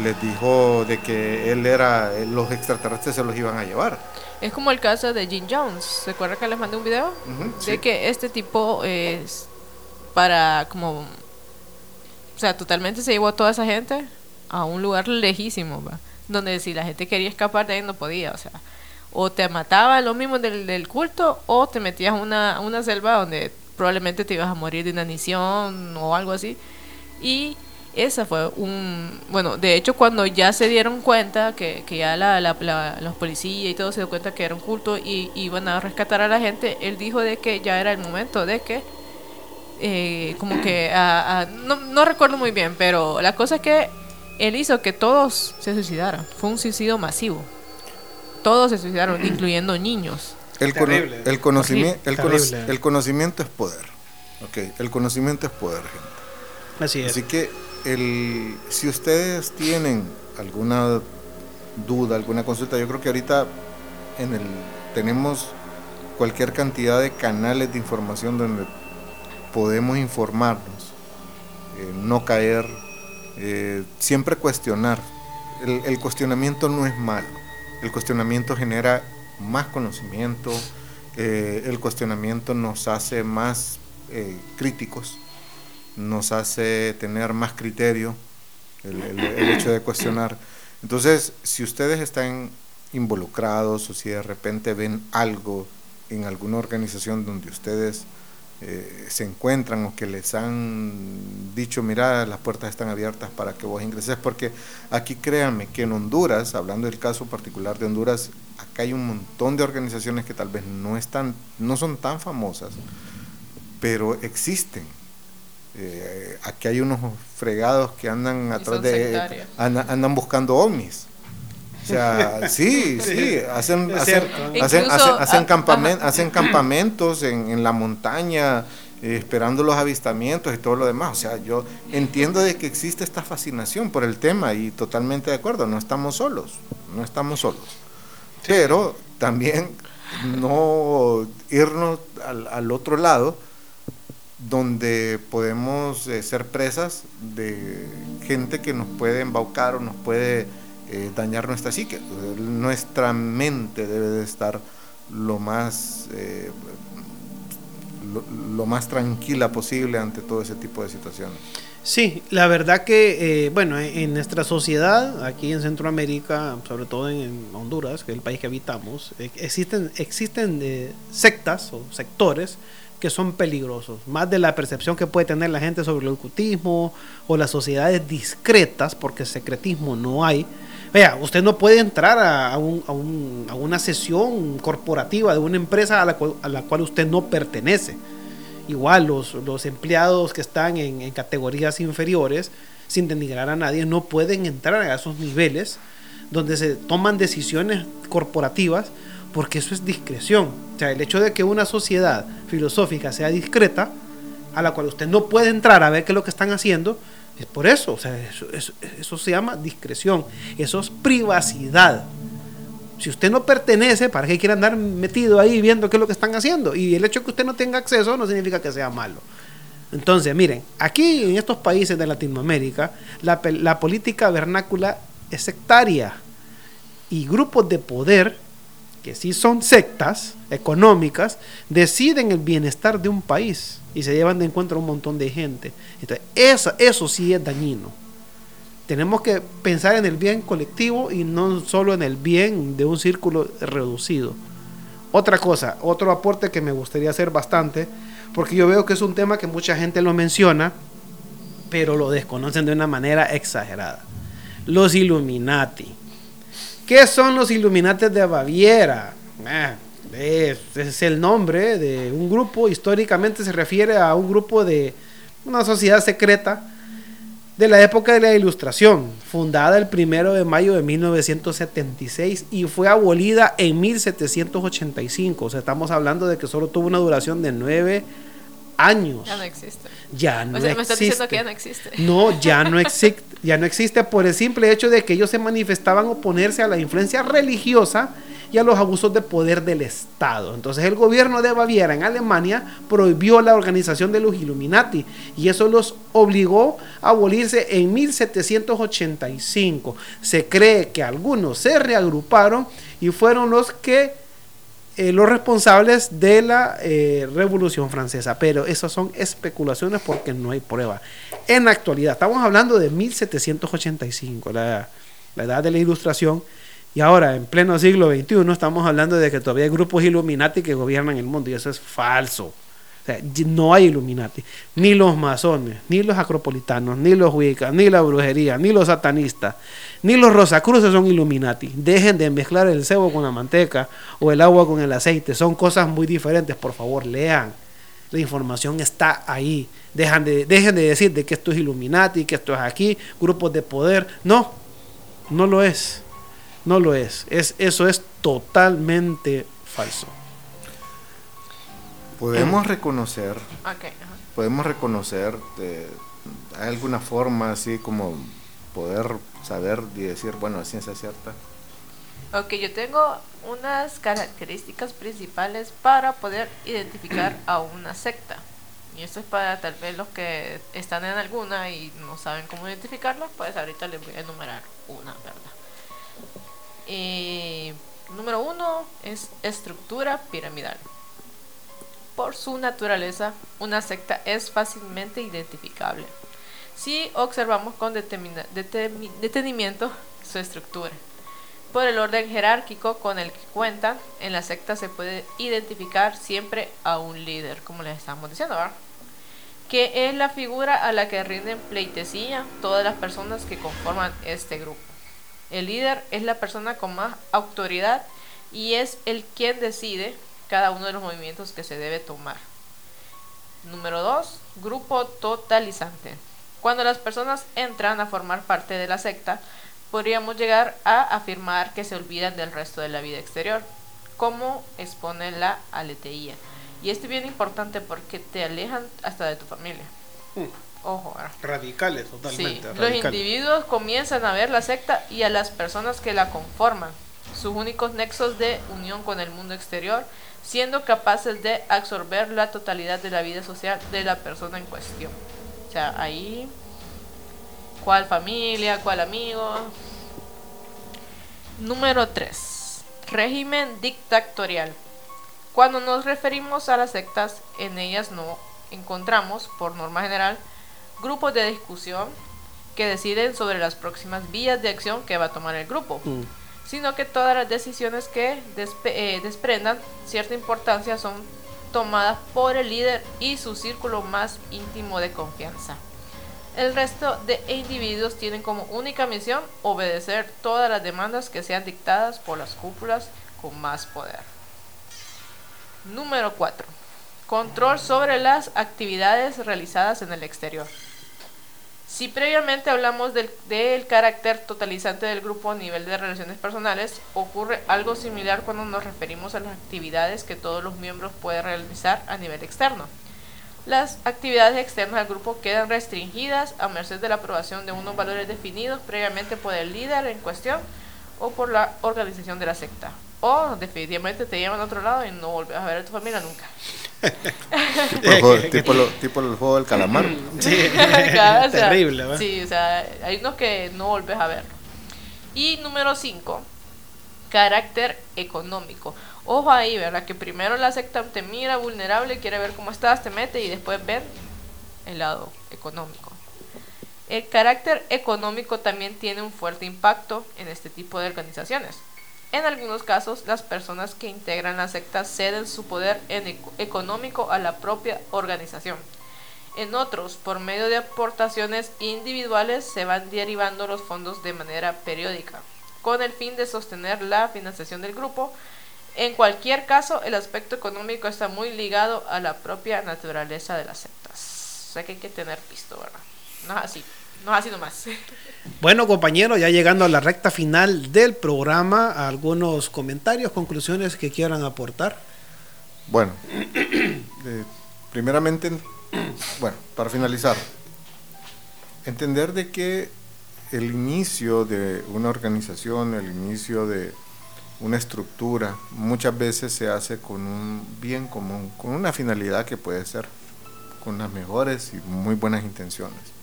les dijo de que él era, los extraterrestres se los iban a llevar. Es como el caso de Jim Jones. ¿Se acuerda que les mandé un video? de que este tipo es para como... O sea, totalmente se llevó a toda esa gente a un lugar lejísimo, ¿va? donde si la gente quería escapar de ahí no podía, o sea, o te mataba lo mismo del, del culto o te metías a una, una selva donde probablemente te ibas a morir de inanición o algo así. Y esa fue un... Bueno, de hecho cuando ya se dieron cuenta, que, que ya la, la, los policías y todo se dio cuenta que era un culto y iban a rescatar a la gente, él dijo de que ya era el momento de que... Eh, como que... no, no recuerdo muy bien, pero la cosa es que él hizo que todos se suicidaran. Fue un suicidio masivo. Todos se suicidaron, incluyendo niños. El, el, conocimiento, el, el, conocimiento es poder. Okay. El conocimiento es poder, gente. Así es. Así que si ustedes tienen alguna duda, alguna consulta, yo creo que ahorita en el, tenemos cualquier cantidad de canales de información donde podemos informarnos, eh, no caer, eh, siempre cuestionar. El, cuestionamiento no es malo, el cuestionamiento genera más conocimiento, eh, el cuestionamiento nos hace más críticos nos hace tener más criterio el, hecho de cuestionar. Entonces, si ustedes están involucrados o si de repente ven algo en alguna organización donde ustedes eh, se encuentran o que les han dicho, mira, las puertas están abiertas para que vos ingreses, porque aquí créanme que en Honduras, hablando del caso particular de Honduras, acá hay un montón de organizaciones que tal vez no, están, no son tan famosas, pero existen eh, aquí hay unos fregados que andan atrás de. Andan, buscando ovnis. O sea, sí, sí, hacen, hacen, hacen, hacen, hacen, campamentos en, en la montaña, eh, esperando los avistamientos y todo lo demás. O sea, yo entiendo de que existe esta fascinación por el tema y totalmente de acuerdo, no estamos solos, no estamos solos. Pero también no irnos al, al otro lado donde podemos eh, ser presas de gente que nos puede embaucar o nos puede eh, dañar nuestra psique. Nuestra mente debe de estar lo más, eh, lo, más tranquila posible ante todo ese tipo de situaciones. Sí, la verdad que, bueno, en nuestra sociedad, aquí en Centroamérica, sobre todo en, Honduras, que es el país que habitamos, existen, existen sectas o sectores que son peligrosos, más de la percepción que puede tener la gente sobre el ocultismo o las sociedades discretas, porque secretismo no hay. Vea, usted no puede entrar a, una sesión corporativa de una empresa a la, cual, usted no pertenece. Igual los, empleados que están en, en categorías inferiores, sin denigrar a nadie, no pueden entrar a esos niveles donde se toman decisiones corporativas porque eso es discreción. O sea, el hecho de que una sociedad filosófica sea discreta, a la cual usted no puede entrar a ver qué es lo que están haciendo, es por eso. O sea, eso, se llama discreción, eso es privacidad. Si usted no pertenece, ¿para qué quiere andar metido ahí viendo qué es lo que están haciendo? Y el hecho de que usted no tenga acceso no significa que sea malo. Entonces, miren, aquí en estos países de Latinoamérica, la, la política vernácula es sectaria y grupos de poder que sí son sectas económicas, deciden el bienestar de un país y se llevan de encuentro a un montón de gente. Entonces, eso, eso sí es dañino. Tenemos que pensar en el bien colectivo y no solo en el bien de un círculo reducido. Otra cosa, otro aporte que me gustaría hacer bastante, porque yo veo que es un tema que mucha gente lo menciona, pero lo desconocen de una manera exagerada. Los Illuminati. ¿Qué son los Illuminates de Baviera? Ah, es, el nombre de un grupo, históricamente se refiere a un grupo de una sociedad secreta de la época de la Ilustración, fundada el primero de mayo de 1976 y fue abolida en 1785. O sea, estamos hablando de que solo tuvo una duración de nueve años. Ya no existe. Ya no existe. Me estás diciendo que ya no existe. No, ya no existe. ya no existe por el simple hecho de que ellos se manifestaban oponerse a la influencia religiosa y a los abusos de poder del Estado. Entonces el gobierno de Baviera en Alemania prohibió la organización de los Illuminati y eso los obligó a abolirse en 1785. Se cree que algunos se reagruparon y fueron los que eh, los responsables de la eh, Revolución Francesa, pero esas son especulaciones porque no hay prueba. En la actualidad, estamos hablando de 1785, la, la edad de la Ilustración, y ahora, en pleno siglo XXI, estamos hablando de que todavía hay grupos Illuminati que gobiernan el mundo, y eso es falso no hay Illuminati, ni los masones, ni los acropolitanos, ni los Wiccas, ni la brujería, ni los satanistas, ni los rosacruces son Illuminati. Dejen de mezclar el cebo con la manteca o el agua con el aceite. Son cosas muy diferentes. Por favor, lean. La información está ahí. Dejan de, dejen de decir de que esto es Illuminati, que esto es aquí, grupos de poder. No, no lo es. No lo es. es eso es totalmente falso podemos reconocer, podemos reconocer, de, ¿hay alguna forma así como poder saber y decir, bueno, la ciencia cierta? Ok, yo tengo unas características principales para poder identificar a una secta. Y esto es para tal vez los que están en alguna y no saben cómo identificarla, pues ahorita les voy a enumerar una, ¿verdad? Y número uno es estructura piramidal. Por su naturaleza, una secta es fácilmente identificable. si observamos con detenimiento su estructura. Por el orden jerárquico con el que cuentan, en la secta se puede identificar siempre a un líder, como les estamos diciendo, ¿verdad? que es la figura a la que rinden pleitesía todas las personas que conforman este grupo. El líder es la persona con más autoridad y es el quien decide cada uno de los movimientos que se debe tomar. Número 2. Grupo totalizante. Cuando las personas entran a formar parte de la secta, podríamos llegar a afirmar que se olvidan del resto de la vida exterior, como expone la aleteía. Y esto es bien importante porque te alejan hasta de tu familia. Mm. Ojo, radicales totalmente. Sí, los individuos comienzan a ver la secta y a las personas que la conforman, sus únicos nexos de unión con el mundo exterior, siendo capaces de absorber la totalidad de la vida social de la persona en cuestión. O sea, ahí, ¿cuál familia, cuál amigo? Número 3. Régimen dictatorial. Cuando nos referimos a las sectas, en ellas no encontramos, por norma general, grupos de discusión que deciden sobre las próximas vías de acción que va a tomar el grupo, mm. Sino que todas las decisiones que eh, desprendan cierta importancia son tomadas por el líder y su círculo más íntimo de confianza. El resto de individuos tienen como única misión obedecer todas las demandas que sean dictadas por las cúpulas con más poder. Número 4. Control sobre las actividades realizadas en el exterior. Si previamente hablamos del, carácter totalizante del grupo a nivel de relaciones personales, ocurre algo similar cuando nos referimos a las actividades que todos los miembros pueden realizar a nivel externo. Las actividades externas del grupo quedan restringidas a merced de la aprobación de unos valores definidos previamente por el líder en cuestión o por la organización de la secta o definitivamente te llevan a otro lado y no volvés a ver a tu familia nunca. tipo, el juego del calamar. Sí, terrible. Sí, o sea, hay unos que no volvés a ver. Y número 5, carácter económico. Ojo ahí, ¿verdad? Que primero la secta te mira vulnerable, quiere ver cómo estás, te mete y después ven el lado económico. El carácter económico también tiene un fuerte impacto en este tipo de organizaciones en algunos casos, las personas que integran la secta ceden su poder económico a la propia organización. En otros, por medio de aportaciones individuales, se van derivando los fondos de manera periódica, con el fin de sostener la financiación del grupo. En cualquier caso, el aspecto económico está muy ligado a la propia naturaleza de las sectas. O sea que hay que tener visto, ¿verdad? No es así. No ha sido más. Bueno, compañeros, ya llegando a la recta final del programa, algunos comentarios, conclusiones que quieran aportar. Bueno, eh, primeramente, bueno, para finalizar, entender de que el inicio de una organización, el inicio de una estructura, muchas veces se hace con un bien común, con una finalidad que puede ser con las mejores y muy buenas intenciones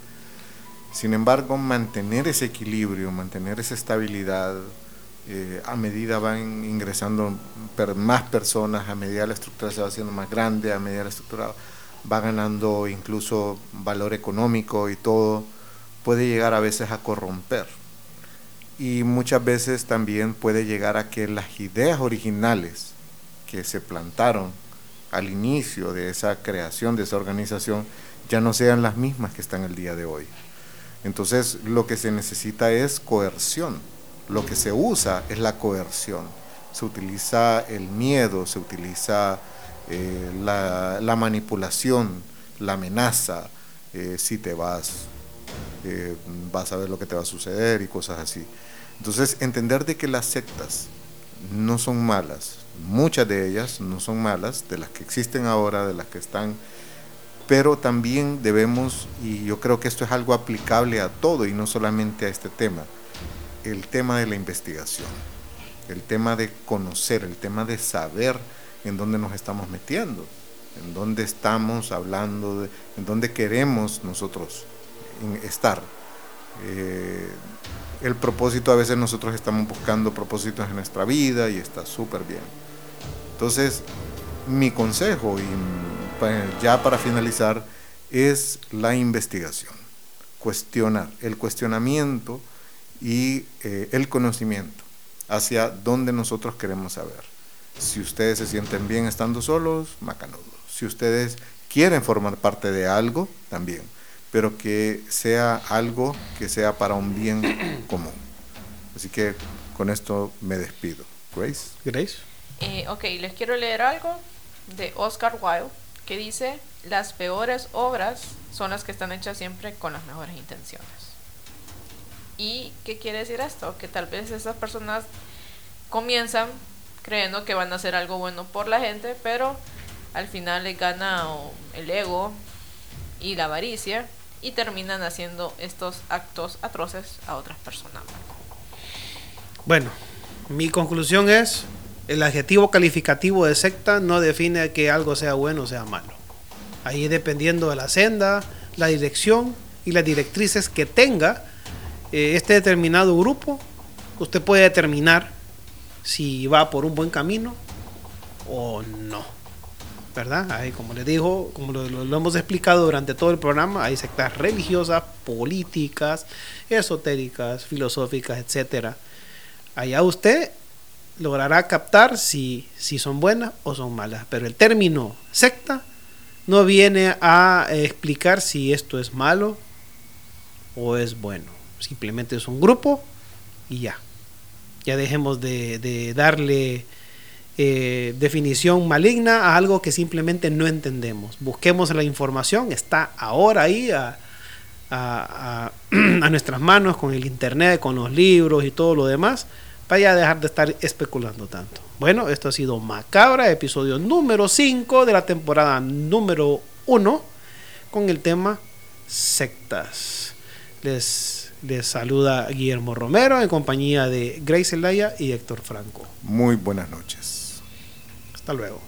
sin embargo, mantener ese equilibrio, mantener esa estabilidad, eh, a medida van ingresando más personas, a medida la estructura se va haciendo más grande, a medida la estructura va ganando incluso valor económico y todo, puede llegar a veces a corromper. Y muchas veces también puede llegar a que las ideas originales que se plantaron al inicio de esa creación de esa organización ya no sean las mismas que están el día de hoy. Entonces lo que se necesita es coerción. Lo que se usa es la coerción. Se utiliza el miedo, se utiliza eh, la, manipulación, la amenaza, eh, si te vas, eh, vas a ver lo que te va a suceder y cosas así. Entonces entender de que las sectas no son malas, muchas de ellas no son malas, de las que existen ahora, de las que están pero también debemos, y yo creo que esto es algo aplicable a todo y no solamente a este tema, el tema de la investigación, el tema de conocer, el tema de saber en dónde nos estamos metiendo, en dónde estamos hablando, en dónde queremos nosotros estar. Eh, el propósito, a veces nosotros estamos buscando propósitos en nuestra vida y está súper bien. Entonces, mi consejo y pues, ya para finalizar, es la investigación. cuestionar, el cuestionamiento y eh, el conocimiento hacia dónde nosotros queremos saber. Si ustedes se sienten bien estando solos, macanudos. Si ustedes quieren formar parte de algo, también. Pero que sea algo que sea para un bien común. Así que con esto me despido. Grace. Grace. Eh, ok, les quiero leer algo de Oscar Wilde que dice, las peores obras son las que están hechas siempre con las mejores intenciones. ¿Y qué quiere decir esto? Que tal vez esas personas comienzan creyendo que van a hacer algo bueno por la gente, pero al final les gana el ego y la avaricia y terminan haciendo estos actos atroces a otras personas. Bueno, mi conclusión es, el adjetivo calificativo de secta no define que algo sea bueno o sea malo. Ahí dependiendo de la senda, la dirección y las directrices que tenga eh, este determinado grupo, usted puede determinar si va por un buen camino o no. ¿Verdad? Ahí, como le dijo, como lo, lo, hemos explicado durante todo el programa, hay sectas religiosas, políticas, esotéricas, filosóficas, etcétera. Allá usted logrará captar si, si son buenas o son malas. Pero el término secta no viene a explicar si esto es malo o es bueno. Simplemente es un grupo y ya. Ya dejemos de, darle eh, definición maligna a algo que simplemente no entendemos. Busquemos la información, está ahora ahí a, a, a, nuestras manos con el internet, con los libros y todo lo demás, para ya dejar de estar especulando tanto. Bueno, esto ha sido Macabra, episodio número 5 de la temporada número 1, con el tema sectas. Les les saluda Guillermo Romero en compañía de Grace Elaya y Héctor Franco. Muy buenas noches. Hasta luego.